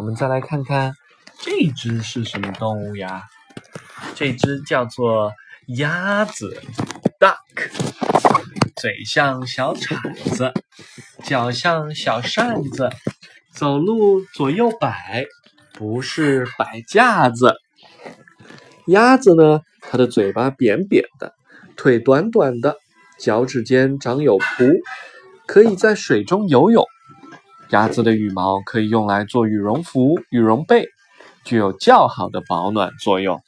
我们再来看看这只是什么动物呀？这只叫做鸭子，duck，嘴像小铲子，脚像小扇子，走路左右摆，不是摆架子。鸭子呢，它的嘴巴扁扁的，腿短短的，脚趾间长有蹼，可以在水中游泳。鸭子的羽毛可以用来做羽绒服、羽绒被，具有较好的保暖作用。